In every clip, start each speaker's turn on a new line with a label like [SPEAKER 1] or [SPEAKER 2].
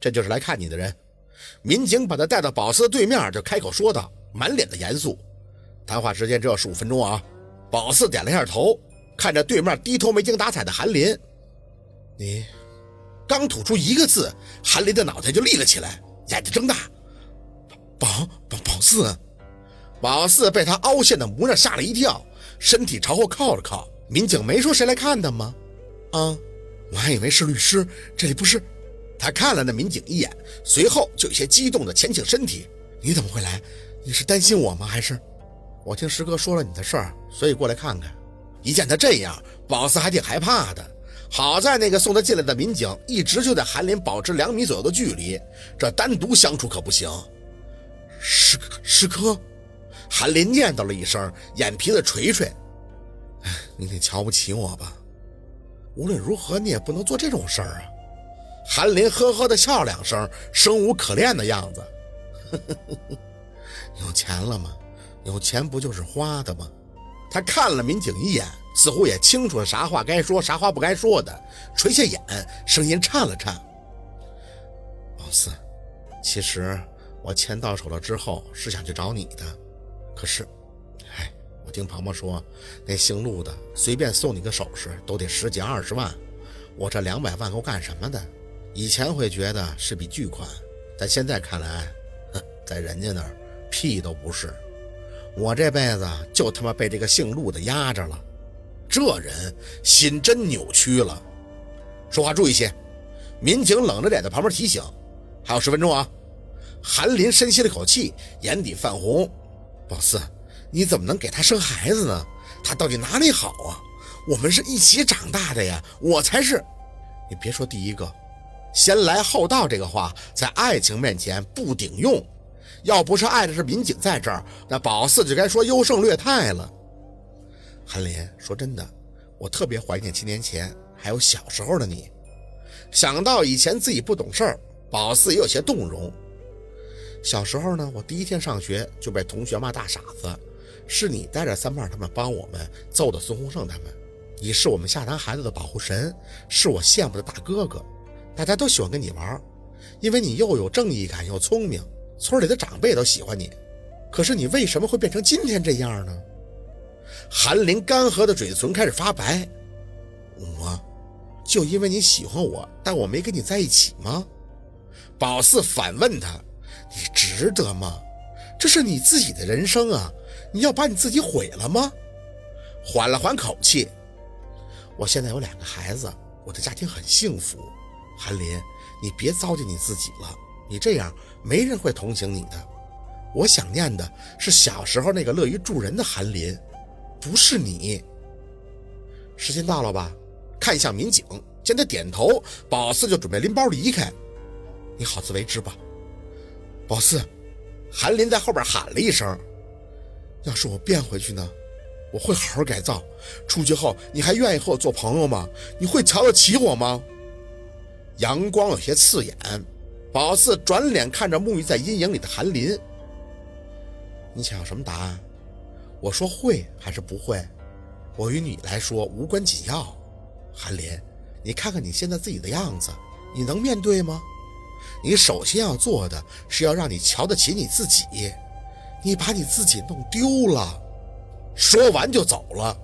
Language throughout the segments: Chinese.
[SPEAKER 1] 这就是来看你的人。民警把他带到宝四的对面，就开口说道，满脸的严肃。谈话时间只有十五分钟啊。宝四点了一下头，看着对面低头没精打采的韩林。你刚吐出一个字，韩林的脑袋就立了起来，眼睛睁大。宝宝宝四，宝四被他凹陷的模样吓了一跳，身体朝后靠了靠。民警没说谁来看他吗？啊，我还以为是律师。这里不是？他看了那民警一眼，随后就有些激动的前倾身体。你怎么会来？你是担心我吗？还是？我听师哥说了你的事儿，所以过来看看。一见他这样，宝四还挺害怕的。好在那个送他进来的民警一直就在韩林保持两米左右的距离，这单独相处可不行。师师哥，韩林念叨了一声，眼皮子垂垂。你得瞧不起我吧？无论如何，你也不能做这种事儿啊！韩林呵呵的笑两声，生无可恋的样子。有钱了吗？有钱不就是花的吗？他看了民警一眼，似乎也清楚了啥话该说，啥话不该说的，垂下眼，声音颤了颤。老四，其实我钱到手了之后是想去找你的，可是，哎。我听庞庞说，那姓陆的随便送你个首饰都得十几二十万，我这两百万够干什么的？以前会觉得是笔巨款，但现在看来，在人家那儿屁都不是。我这辈子就他妈被这个姓陆的压着了，这人心真扭曲了。说话注意些。民警冷着脸在旁边提醒：“还有十分钟啊！”韩林深吸了口气，眼底泛红。宝四。你怎么能给他生孩子呢？他到底哪里好啊？我们是一起长大的呀，我才是。你别说第一个，先来后到这个话在爱情面前不顶用。要不是碍着是民警在这儿，那宝四就该说优胜劣汰了。韩林，说真的，我特别怀念七年前还有小时候的你。想到以前自己不懂事儿，宝四也有些动容。小时候呢，我第一天上学就被同学骂大傻子。是你带着三胖他们帮我们揍的孙洪胜他们，你是我们下坛孩子的保护神，是我羡慕的大哥哥，大家都喜欢跟你玩，因为你又有正义感又聪明，村里的长辈都喜欢你。可是你为什么会变成今天这样呢？韩林干涸的嘴唇开始发白。我，就因为你喜欢我，但我没跟你在一起吗？宝四反问他：“你值得吗？这是你自己的人生啊。”你要把你自己毁了吗？缓了缓口气，我现在有两个孩子，我的家庭很幸福。韩林，你别糟践你自己了，你这样没人会同情你的。我想念的是小时候那个乐于助人的韩林，不是你。时间到了吧？看向民警，见他点头，宝四就准备拎包离开。你好自为之吧，宝四。韩林在后边喊了一声。要是我变回去呢？我会好好改造。出去后，你还愿意和我做朋友吗？你会瞧得起我吗？阳光有些刺眼，宝四转脸看着沐浴在阴影里的韩林。你想要什么答案？我说会还是不会？我与你来说无关紧要。韩林，你看看你现在自己的样子，你能面对吗？你首先要做的是要让你瞧得起你自己。你把你自己弄丢了，说完就走了。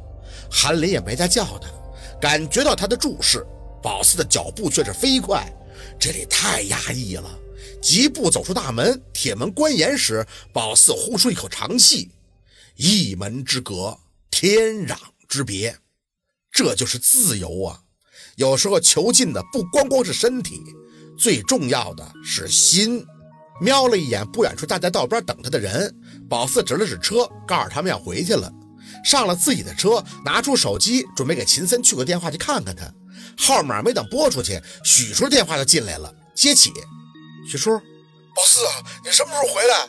[SPEAKER 1] 韩林也没再叫他，感觉到他的注视，宝四的脚步却是飞快。这里太压抑了，疾步走出大门，铁门关严时，宝四呼出一口长气。一门之隔，天壤之别，这就是自由啊！有时候囚禁的不光光是身体，最重要的是心。瞄了一眼不远处站在道边等他的人，宝四指了指车，告诉他们要回去了。上了自己的车，拿出手机准备给秦森去个电话去看看他。号码没等拨出去，许叔电话就进来了，接起。许叔，
[SPEAKER 2] 宝四啊，你什么时候回来？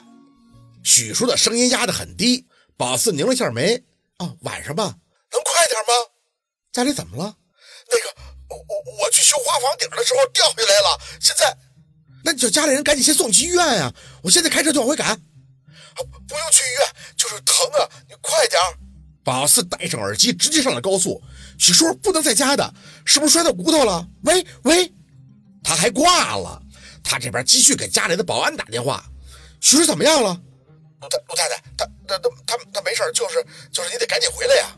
[SPEAKER 1] 许叔的声音压得很低。宝四拧了下眉，哦，晚上吧，
[SPEAKER 2] 能快点吗？
[SPEAKER 1] 家里怎么了？
[SPEAKER 2] 那个，我我我去修花房顶的时候掉下来了，现在。
[SPEAKER 1] 那你叫家里人赶紧先送去医院呀！我现在开车就往回赶。
[SPEAKER 2] 不用去医院，就是疼啊！你快点。
[SPEAKER 1] 宝四戴上耳机，直接上了高速。许叔不能在家的，是不是摔到骨头了？喂喂，他还挂了。他这边继续给家里的保安打电话。许叔怎么样了？
[SPEAKER 2] 陆太陆太太，他他他他他没事，就是就是你得赶紧回来呀。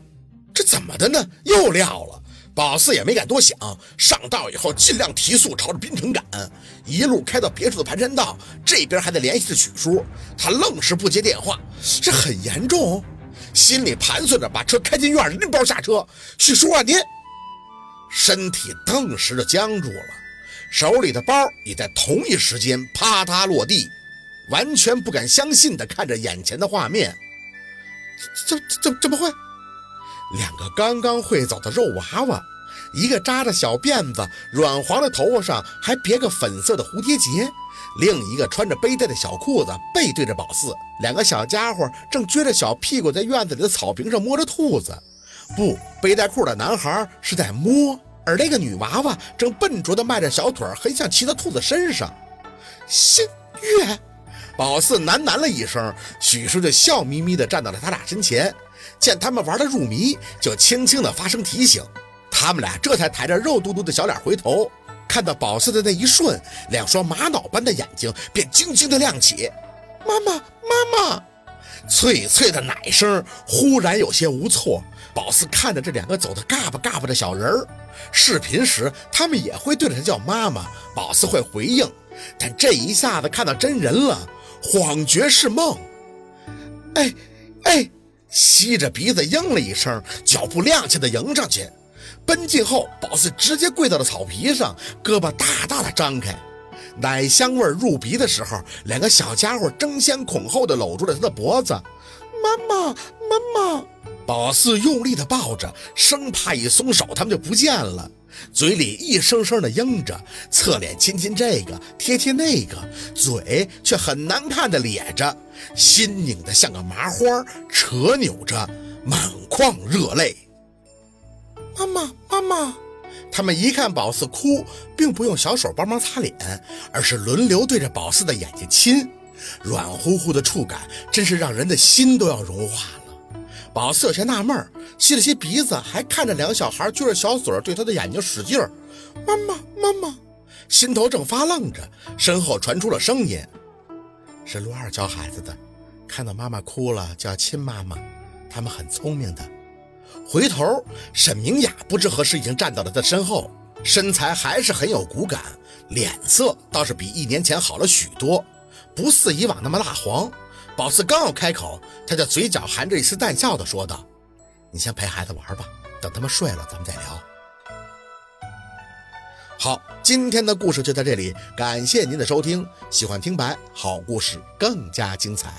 [SPEAKER 1] 这怎么的呢？又撂了。宝四也没敢多想，上道以后尽量提速，朝着滨城赶，一路开到别处的盘山道，这边还得联系着许叔，他愣是不接电话，这很严重。心里盘算着，把车开进院，拎包下车。许叔啊，您身体顿时就僵住了，手里的包也在同一时间啪嗒落地，完全不敢相信地看着眼前的画面。怎怎怎么会？两个刚刚会走的肉娃娃，一个扎着小辫子，软黄的头发上还别个粉色的蝴蝶结；另一个穿着背带的小裤子，背对着宝四。两个小家伙正撅着小屁股在院子里的草坪上摸着兔子。不，背带裤的男孩是在摸，而那个女娃娃正笨拙地迈着小腿，很想骑到兔子身上。心月，宝四喃喃了一声，许叔就笑眯眯地站到了他俩身前。见他们玩得入迷，就轻轻地发声提醒。他们俩这才抬着肉嘟嘟的小脸回头，看到宝四的那一瞬，两双玛瑙般的眼睛便晶晶的亮起。妈妈，妈妈！脆脆的奶声忽然有些无措。宝四看着这两个走得嘎巴嘎巴的小人儿，视频时他们也会对着他叫妈妈，宝四会回应。但这一下子看到真人了，恍觉是梦。哎，哎！吸着鼻子应了一声，脚步踉跄的迎上去，奔近后，宝四直接跪到了草皮上，胳膊大大的张开，奶香味入鼻的时候，两个小家伙争先恐后的搂住了他的脖子。妈妈，妈妈！宝四用力的抱着，生怕一松手他们就不见了，嘴里一声声的应着，侧脸亲亲这个，贴贴那个，嘴却很难看的咧着。心拧得像个麻花，扯扭着，满眶热泪。妈妈，妈妈！他们一看宝四哭，并不用小手帮忙擦脸，而是轮流对着宝四的眼睛亲，软乎乎的触感，真是让人的心都要融化了。宝四有些纳闷，吸了吸鼻子，还看着两个小孩撅着小嘴对他的眼睛使劲儿。妈妈，妈妈！心头正发愣着，身后传出了声音。是陆二教孩子的，看到妈妈哭了就要亲妈妈，他们很聪明的。回头，沈明雅不知何时已经站到了他身后，身材还是很有骨感，脸色倒是比一年前好了许多，不似以往那么蜡黄。宝四刚要开口，他就嘴角含着一丝淡笑的说道：“你先陪孩子玩吧，等他们睡了咱们再聊。”好，今天的故事就在这里，感谢您的收听。喜欢听白，好故事更加精彩。